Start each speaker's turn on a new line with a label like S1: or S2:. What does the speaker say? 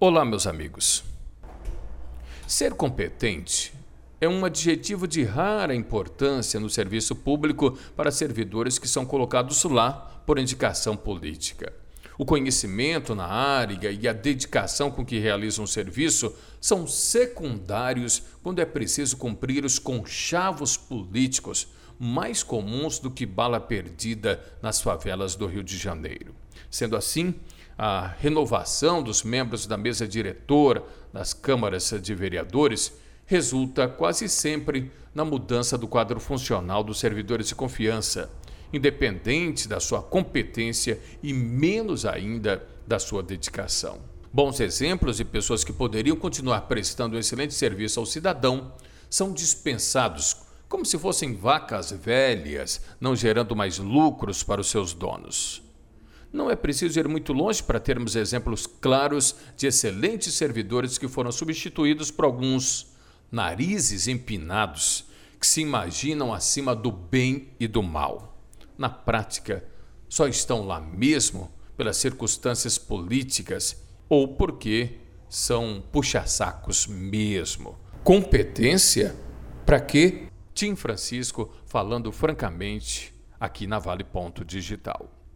S1: Olá, meus amigos. Ser competente é um adjetivo de rara importância no serviço público para servidores que são colocados lá por indicação política. O conhecimento na área e a dedicação com que realizam o serviço são secundários quando é preciso cumprir os conchavos políticos mais comuns do que bala perdida nas favelas do Rio de Janeiro. Sendo assim, a renovação dos membros da mesa diretora das câmaras de vereadores resulta quase sempre na mudança do quadro funcional dos servidores de confiança, independente da sua competência e menos ainda da sua dedicação. Bons exemplos de pessoas que poderiam continuar prestando um excelente serviço ao cidadão são dispensados como se fossem vacas velhas, não gerando mais lucros para os seus donos. Não é preciso ir muito longe para termos exemplos claros de excelentes servidores que foram substituídos por alguns narizes empinados que se imaginam acima do bem e do mal. Na prática, só estão lá mesmo pelas circunstâncias políticas ou porque são puxa-sacos mesmo. Competência? Para quê? Tim Francisco falando francamente aqui na Vale Ponto Digital.